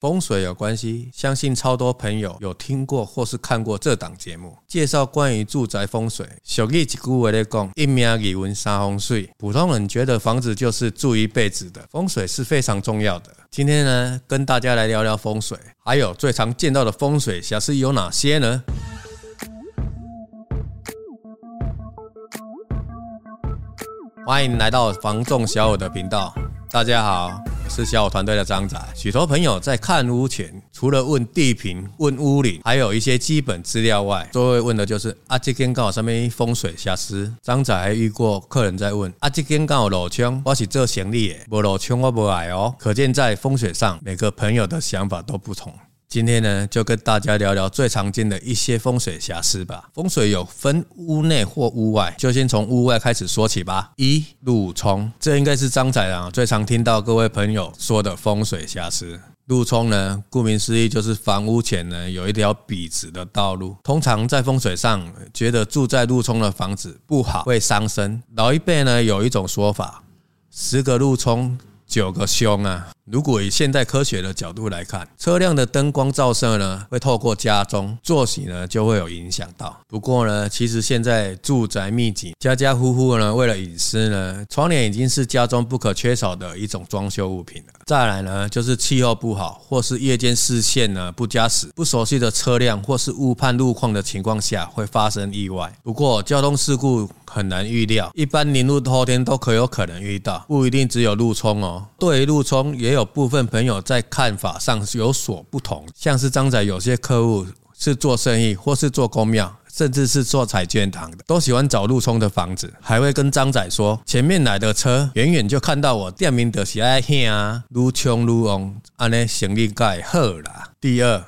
风水有关系，相信超多朋友有听过或是看过这档节目，介绍关于住宅风水。小弟一句话来讲，一命二运三风水。普通人觉得房子就是住一辈子的，风水是非常重要的。今天呢，跟大家来聊聊风水，还有最常见到的风水瑕疵有哪些呢？欢迎来到房仲小友的频道，大家好，是小武团队的张仔。许多朋友在看屋前，除了问地坪、问屋龄，还有一些基本资料外，都会问的就是啊，这间刚好上面风水瑕疵。张仔还遇过客人在问啊，这间刚好路冲，我是做生意的，无路冲我不来哦。可见在风水上，每个朋友的想法都不同。今天呢，就跟大家聊聊最常见的一些风水瑕疵吧。风水有分屋内或屋外，就先从屋外开始说起吧。一、路冲，这应该是张仔啊最常听到各位朋友说的风水瑕疵。路冲呢，顾名思义就是房屋前呢有一条笔直的道路。通常在风水上，觉得住在路冲的房子不好，会伤身。老一辈呢有一种说法，十个路冲，九个凶啊。如果以现代科学的角度来看，车辆的灯光照射呢，会透过家中作息呢，就会有影响到。不过呢，其实现在住宅密集，家家户户呢，为了隐私呢，窗帘已经是家中不可缺少的一种装修物品了。再来呢，就是气候不好，或是夜间视线呢不佳时，不熟悉的车辆或是误判路况的情况下，会发生意外。不过交通事故很难预料，一般临路后天都可有可能遇到，不一定只有路冲哦。对于路冲，也有。有部分朋友在看法上有所不同，像是张仔有些客户是做生意，或是做公庙，甚至是做彩券堂的，都喜欢找路冲的房子，还会跟张仔说：前面来的车远远就看到我店名的是爱啊，路冲路翁，安尼行李盖好啦。第二，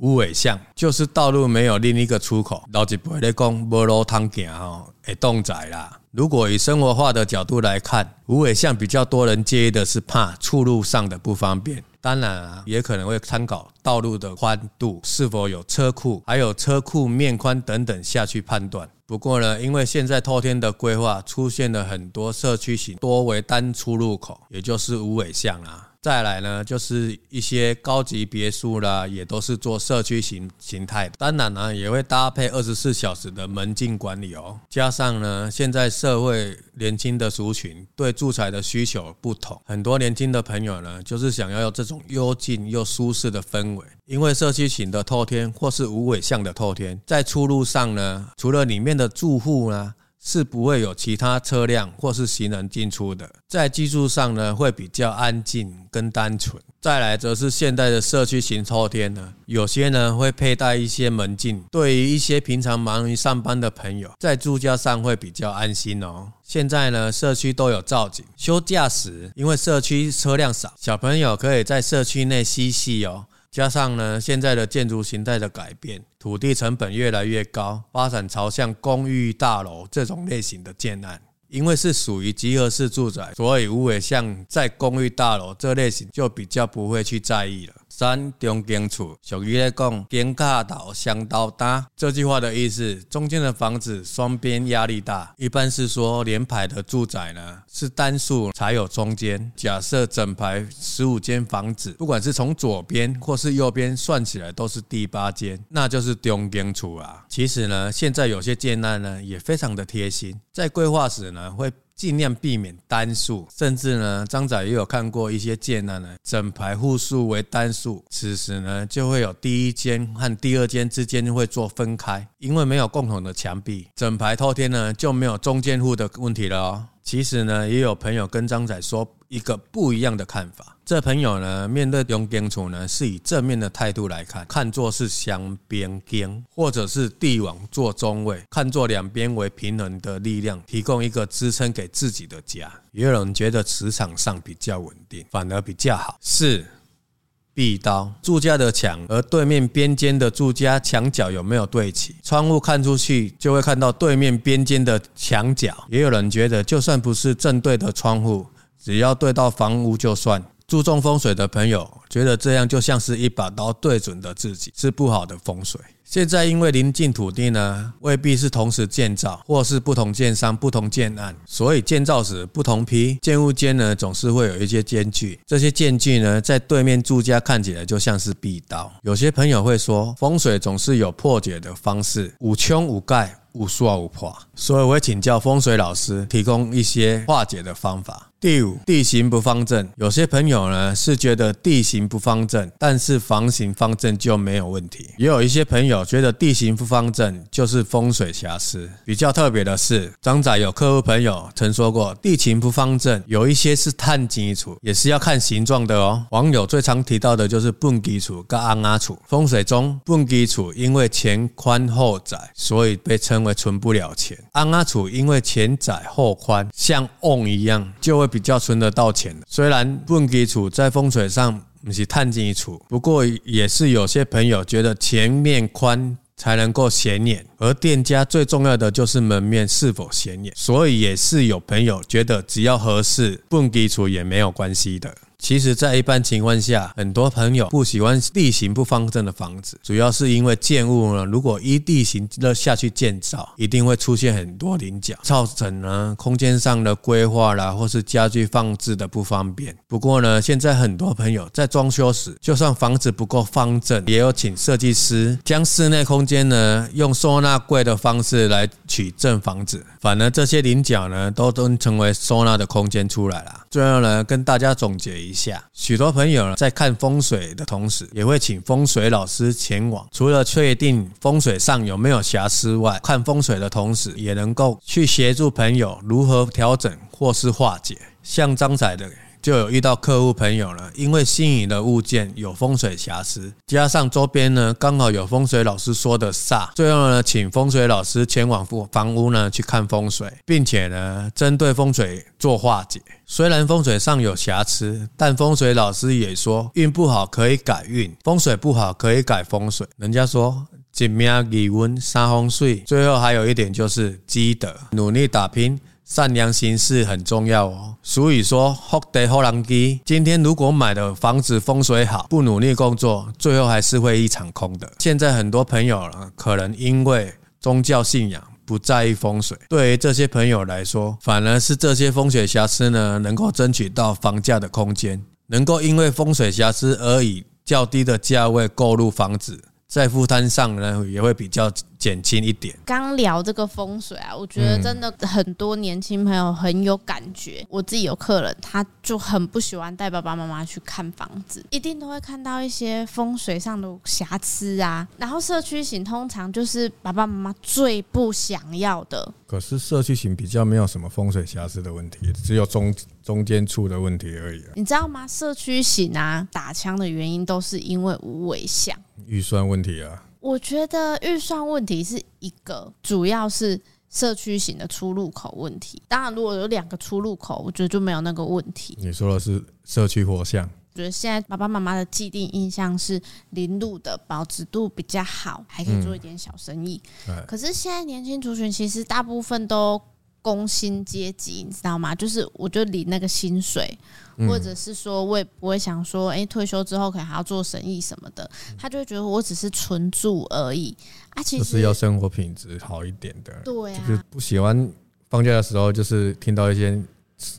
无尾巷就是道路没有另一个出口，老一辈咧讲无路通行吼，会冻仔啦。如果以生活化的角度来看，无尾巷比较多人介意的是怕出入上的不方便，当然啊，也可能会参考道路的宽度是否有车库，还有车库面宽等等下去判断。不过呢，因为现在透天的规划出现了很多社区型多为单出入口，也就是无尾巷啊。再来呢，就是一些高级别墅啦，也都是做社区型形态。当然呢，也会搭配二十四小时的门禁管理哦。加上呢，现在社会年轻的族群对住宅的需求不同，很多年轻的朋友呢，就是想要有这种幽静又舒适的氛围。因为社区型的透天或是无尾巷的透天，在出入上呢，除了里面的住户呢。是不会有其他车辆或是行人进出的，在居住上呢，会比较安静跟单纯。再来则是现代的社区型透天呢，有些呢会佩戴一些门禁，对于一些平常忙于上班的朋友，在住家上会比较安心哦。现在呢，社区都有造景，休假时因为社区车辆少，小朋友可以在社区内嬉戏哦。加上呢，现在的建筑形态的改变，土地成本越来越高，发展朝向公寓大楼这种类型的建案。因为是属于集合式住宅，所以无尾巷在公寓大楼这类型就比较不会去在意了。三中间处，俗语来讲，边卡岛相倒大。这句话的意思，中间的房子双边压力大，一般是说连排的住宅呢是单数才有中间。假设整排十五间房子，不管是从左边或是右边算起来都是第八间，那就是中间处啊。其实呢，现在有些建案呢也非常的贴心，在规划时呢会。尽量避免单数，甚至呢，张仔也有看过一些建案呢，整排户数为单数，此时呢，就会有第一间和第二间之间会做分开，因为没有共同的墙壁，整排透天呢就没有中间户的问题了哦。其实呢，也有朋友跟张仔说一个不一样的看法。这朋友呢，面对用边处呢，是以正面的态度来看，看作是相边间，或者是帝王做中位，看作两边为平衡的力量，提供一个支撑给自己的家。也有人觉得磁场上比较稳定，反而比较好。四，壁刀，住家的墙，而对面边间的住家墙角有没有对齐？窗户看出去就会看到对面边间的墙角。也有人觉得，就算不是正对的窗户，只要对到房屋就算。注重风水的朋友觉得这样就像是一把刀对准的自己，是不好的风水。现在因为临近土地呢，未必是同时建造，或是不同建商、不同建案，所以建造时不同批建物间呢，总是会有一些间距。这些间距呢，在对面住家看起来就像是壁刀。有些朋友会说，风水总是有破解的方式，五穷五盖，五刷五破，所以我会请教风水老师，提供一些化解的方法。第五，地形不方正。有些朋友呢是觉得地形不方正，但是房型方正就没有问题。也有一些朋友觉得地形不方正就是风水瑕疵。比较特别的是，张仔有客户朋友曾说过，地形不方正有一些是碳基础，也是要看形状的哦。网友最常提到的就是畚基础跟安阿楚。风水中，畚基础因为前宽后窄，所以被称为存不了钱；安阿楚因为前窄后宽，像瓮一样，就会。比较存得到钱，虽然畚基础在风水上不是碳基础，不过也是有些朋友觉得前面宽才能够显眼，而店家最重要的就是门面是否显眼，所以也是有朋友觉得只要合适，不基础也没有关系的。其实，在一般情况下，很多朋友不喜欢地形不方正的房子，主要是因为建物呢，如果依地形的下去建造，一定会出现很多棱角，造成呢空间上的规划啦，或是家具放置的不方便。不过呢，现在很多朋友在装修时，就算房子不够方正，也有请设计师将室内空间呢用收纳柜的方式来取正房子，反而这些棱角呢都都成为收纳的空间出来了。最后呢，跟大家总结一。一下，许多朋友在看风水的同时，也会请风水老师前往。除了确定风水上有没有瑕疵外，看风水的同时，也能够去协助朋友如何调整或是化解。像张仔的。就有遇到客户朋友了，因为心仪的物件有风水瑕疵，加上周边呢刚好有风水老师说的煞，最后呢请风水老师前往房屋呢去看风水，并且呢针对风水做化解。虽然风水上有瑕疵，但风水老师也说运不好可以改运，风水不好可以改风水。人家说一命二运三风水，最后还有一点就是积德，努力打拼。善良行事很重要哦。俗语说“福地福人居”。今天如果买的房子风水好，不努力工作，最后还是会一场空的。现在很多朋友呢，可能因为宗教信仰不在意风水，对于这些朋友来说，反而是这些风水瑕疵呢，能够争取到房价的空间，能够因为风水瑕疵而以较低的价位购入房子。在负担上呢，也会比较减轻一点。刚聊这个风水啊，我觉得真的很多年轻朋友很有感觉。我自己有客人，他就很不喜欢带爸爸妈妈去看房子，一定都会看到一些风水上的瑕疵啊。然后社区型通常就是爸爸妈妈最不想要的。可是社区型比较没有什么风水瑕疵的问题，只有中中间处的问题而已啊。你知道吗？社区型啊，打枪的原因都是因为无尾巷。预算问题啊，我觉得预算问题是一个，主要是社区型的出入口问题。当然，如果有两个出入口，我觉得就没有那个问题。你说的是社区活巷？我觉得现在爸爸妈妈的既定印象是临路的保值度比较好，还可以做一点小生意。嗯、可是现在年轻族群其实大部分都。工薪阶级，你知道吗？就是我就领那个薪水，或者是说，我也不会想说，哎，退休之后可能还要做生意什么的。他就会觉得我只是存住而已啊，其实就是要生活品质好一点的。对啊，就是不喜欢放假的时候，就是听到一些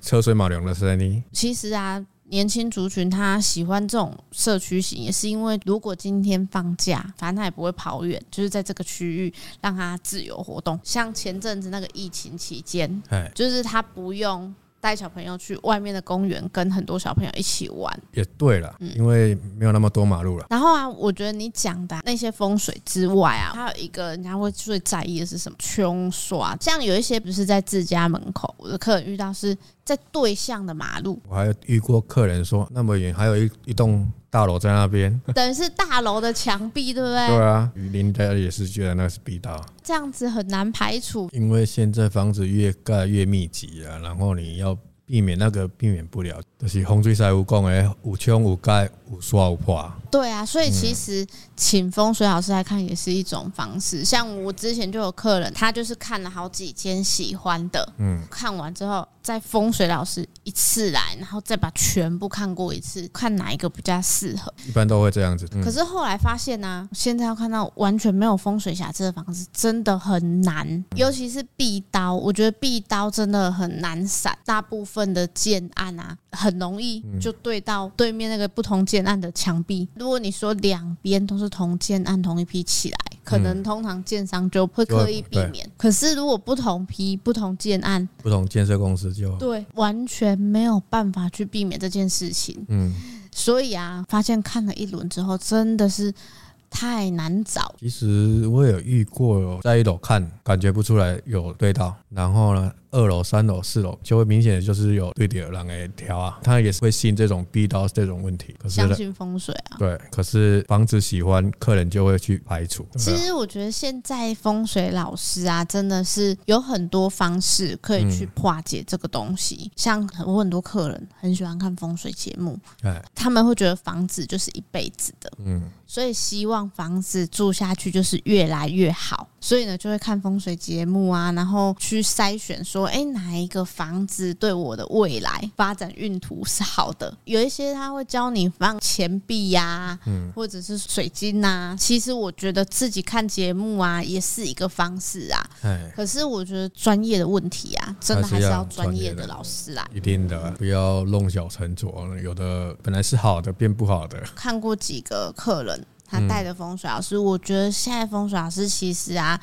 车水马龙的声音。其实啊。年轻族群他喜欢这种社区型，也是因为如果今天放假，反正他也不会跑远，就是在这个区域让他自由活动。像前阵子那个疫情期间，就是他不用。带小朋友去外面的公园，跟很多小朋友一起玩，也对了，因为没有那么多马路了。然后啊，我觉得你讲的那些风水之外啊，还有一个人家会最在意的是什么？冲刷。像有一些不是在自家门口，我的客人遇到是在对向的马路。我还有遇过客人说，那么远还有一一栋大楼在那边，等于是大楼的墙壁，对不对？对啊，邻家也是觉得那是壁道，这样子很难排除。因为现在房子越盖越密集啊，然后你要避免那个避免不了，就是风水师有讲的，有冲有盖有刷有破，对啊，所以其实请风水老师来看也是一种方式。像我之前就有客人，他就是看了好几间喜欢的，嗯，看完之后再风水老师一次来，然后再把全部看过一次，看哪一个比较适合。一般都会这样子。可是后来发现呢、啊，现在要看到完全没有风水瑕疵的房子真的很难，尤其是壁刀，我觉得壁刀真的很难闪。大部分的建案啊，很容易就对到对面那个不同建案的墙壁。如果你说两边都是同建案同一批起来，可能通常建商就会刻意避免。可是如果不同批不同建案，不同建设公司就对，完全没有办法去避免这件事情。嗯，所以啊，发现看了一轮之后，真的是。太难找。其实我有遇过，在一楼看感觉不出来有对到，然后呢，二楼、三楼、四楼就会明显的就是有对点人来挑啊。他也是会信这种逼到这种问题，可是相信风水啊。对，可是房子喜欢，客人就会去排除。其实我觉得现在风水老师啊，真的是有很多方式可以去化解这个东西。像我很多客人很喜欢看风水节目，哎，他们会觉得房子就是一辈子的，嗯。所以希望房子住下去就是越来越好，所以呢就会看风水节目啊，然后去筛选说，哎，哪一个房子对我的未来发展运途是好的？有一些他会教你放钱币呀，嗯，或者是水晶呐。其实我觉得自己看节目啊也是一个方式啊。可是我觉得专业的问题啊，真的还是要专业的老师来。一定的，不要弄巧成拙。有的本来是好的变不好的。看过几个客人。他带的风水老师，我觉得现在风水老师其实啊，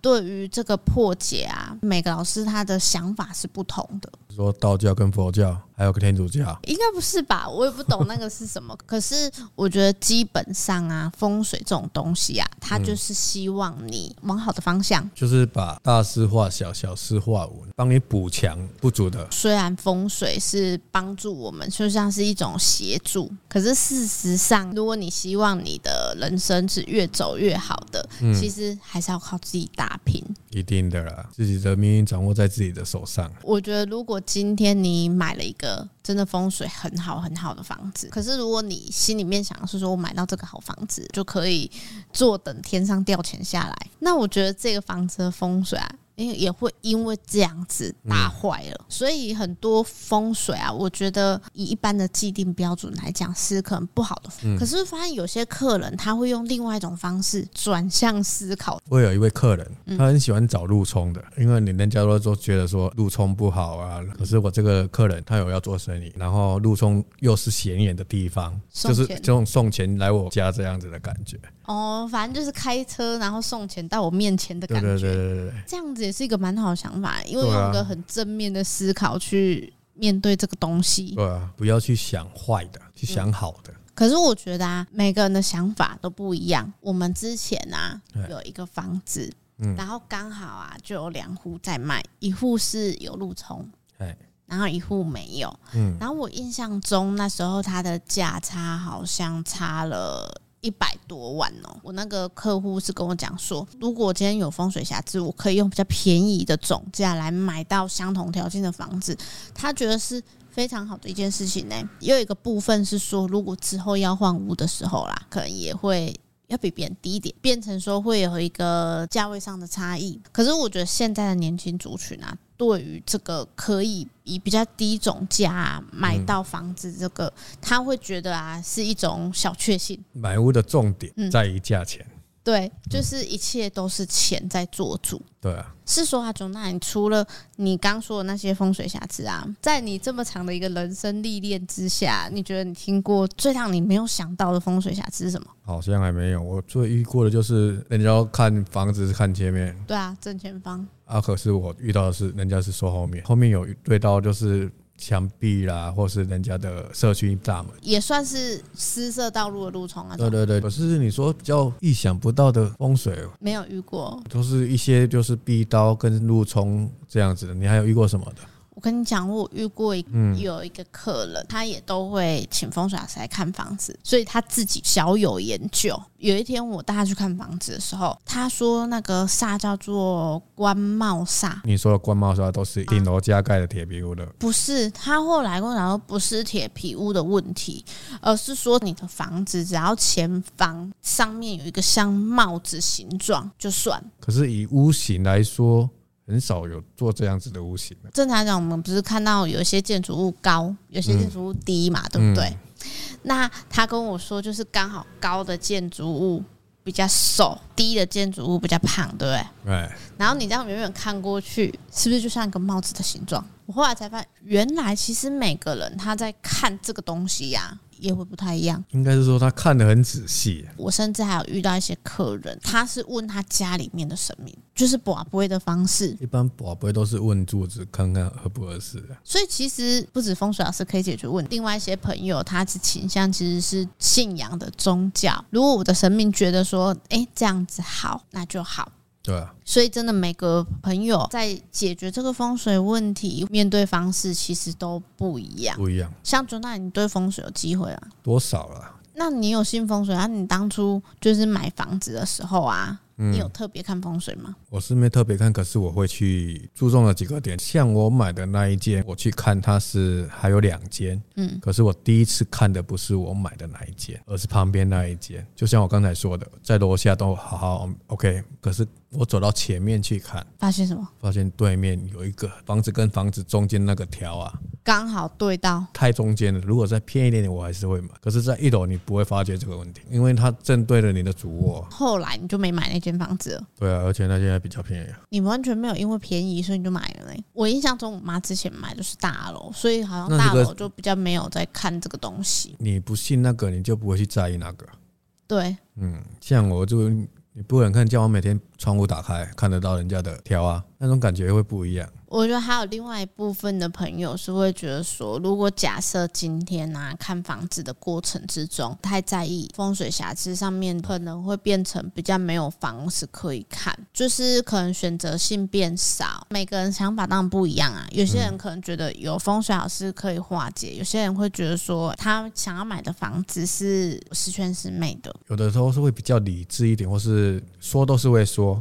对于这个破解啊，每个老师他的想法是不同的。说道教跟佛教，还有个天主教，应该不是吧？我也不懂那个是什么。可是我觉得基本上啊，风水这种东西啊，它就是希望你往好的方向，就是把大事化小，小事化无，帮你补强不足的。虽然风水是帮助我们，就像是一种协助，可是事实上，如果你希望你的人生是越走越好的，其实还是要靠自己打拼。一定的啦，自己的命运掌握在自己的手上。我觉得如果今天你买了一个真的风水很好很好的房子，可是如果你心里面想的是说我买到这个好房子就可以坐等天上掉钱下来，那我觉得这个房子的风水啊。因为也会因为这样子打坏了，嗯、所以很多风水啊，我觉得以一般的既定标准来讲是可能不好的。嗯、可是发现有些客人他会用另外一种方式转向思考。我有一位客人，他很喜欢找路冲的，因为你人家都都觉得说路冲不好啊。可是我这个客人他有要做生意，然后路冲又是显眼的地方，就是这种送钱来我家这样子的感觉。哦，反正就是开车然后送钱到我面前的感觉，对对对对对，这样子也是一个蛮好的想法，因为用一个很正面的思考去面对这个东西。对啊，不要去想坏的，去想好的。可是我觉得啊，每个人的想法都不一样。我们之前啊有一个房子，然后刚好啊就有两户在卖，一户是有路冲，然后一户没有。嗯，然后我印象中那时候它的价差好像差了。一百多万哦！我那个客户是跟我讲说，如果今天有风水瑕疵，我可以用比较便宜的总价来买到相同条件的房子，他觉得是非常好的一件事情呢。也有一个部分是说，如果之后要换屋的时候啦，可能也会要比别人低一点，变成说会有一个价位上的差异。可是我觉得现在的年轻族群啊。对于这个可以以比较低总价买到房子，这个、嗯、他会觉得啊是一种小确幸。买屋的重点在于价钱。嗯对，就是一切都是钱在做主。对啊，是说啊，总那你除了你刚说的那些风水瑕疵啊，在你这么长的一个人生历练之下，你觉得你听过最让你没有想到的风水瑕疵是什么？好像还没有，我最遇过的就是人家要看房子是看前面，对啊，正前方啊。可是我遇到的是人家是说后面，后面有对到就是。墙壁啦，或是人家的社区大门，也算是私设道路的路冲啊。对对对，可是你说比较意想不到的风水，没有遇过，都是一些就是壁刀跟路冲这样子的。你还有遇过什么的？我跟你讲，我遇过一有一个客人，嗯、他也都会请风水老师来看房子，所以他自己小有研究。有一天我带他去看房子的时候，他说那个煞叫做官帽煞。你说的官帽煞都是顶楼加盖的铁皮屋的？不是，他后来跟我讲说不是铁皮屋的问题，而是说你的房子只要前方上面有一个像帽子形状就算。可是以屋型来说。很少有做这样子的屋型。正常来讲，我们不是看到有些建筑物高，有些建筑物低嘛，嗯、对不对？嗯、那他跟我说，就是刚好高的建筑物比较瘦，低的建筑物比较胖，对不对？对。然后你这样远远看过去，是不是就像一个帽子的形状？我后来才发现，原来其实每个人他在看这个东西呀、啊。也会不太一样，应该是说他看得很仔细。我甚至还有遇到一些客人，他是问他家里面的神明，就是博杯的方式。一般博杯都是问柱子，看看合不合适。所以其实不止风水老师可以解决问题，另外一些朋友他是倾向其实是信仰的宗教。如果我的神明觉得说，哎，这样子好，那就好。对啊，所以真的每个朋友在解决这个风水问题，面对方式其实都不一样。不一样。像朱大，你对风水有机会啊？多少了？那你有信风水啊？你当初就是买房子的时候啊？你有特别看风水吗？我是没特别看，可是我会去注重了几个点。像我买的那一间，我去看它是还有两间，嗯，可是我第一次看的不是我买的那一间，而是旁边那一间。就像我刚才说的，在楼下都好好 OK，可是我走到前面去看，发现什么？发现对面有一个房子跟房子中间那个条啊，刚好对到，太中间了。如果再偏一点点，我还是会买。可是，在一楼你不会发觉这个问题，因为它正对着你的主卧。后来你就没买那间。房子了对啊，而且那间还比较便宜。你完全没有因为便宜所以你就买了呢？我印象中我妈之前买的是大楼，所以好像大楼就比较没有在看这个东西。你不信那个，你就不会去在意那个。对，嗯，像我就你不能看，叫我每天窗户打开看得到人家的条啊，那种感觉会不一样。我觉得还有另外一部分的朋友是会觉得说，如果假设今天啊看房子的过程之中太在意风水瑕疵上面，可能会变成比较没有房子可以看，就是可能选择性变少。每个人想法当然不一样啊，有些人可能觉得有风水老师可以化解，有些人会觉得说他想要买的房子是十全十美的。有的时候是会比较理智一点，或是说都是会说，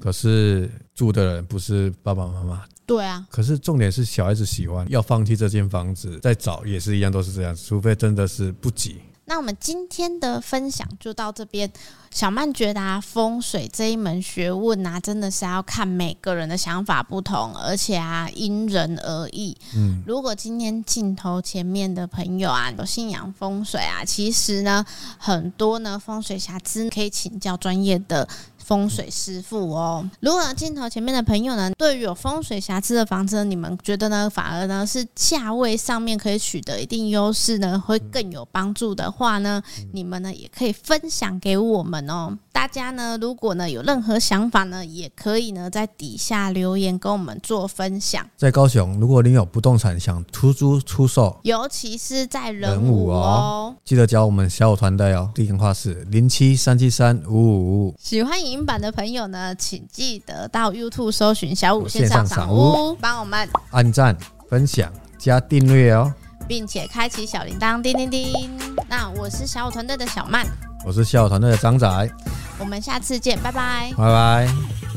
可是住的人不是爸爸妈妈。对啊，可是重点是小孩子喜欢要放弃这间房子，再找也是一样，都是这样，除非真的是不急。那我们今天的分享就到这边。小曼觉得啊，风水这一门学问啊，真的是要看每个人的想法不同，而且啊，因人而异。嗯，如果今天镜头前面的朋友啊，有信仰风水啊，其实呢，很多呢风水瑕疵可以请教专业的。风水师傅哦，如果镜头前面的朋友呢，对于有风水瑕疵的房子，你们觉得呢，反而呢是价位上面可以取得一定优势呢，会更有帮助的话呢，你们呢也可以分享给我们哦。大家呢，如果呢有任何想法呢，也可以呢在底下留言跟我们做分享。在高雄，如果您有不动产想出租出售，尤其是在人武哦，记得加我们小五团队哦，电话是零七三七三五五五五。喜欢影音版的朋友呢，请记得到 YouTube 搜寻小五线上赏屋，帮我们按赞、分享、加订阅哦，并且开启小铃铛，叮叮叮。那我是小五团队的小曼。我是小五团队的张仔，我们下次见，拜拜，拜拜。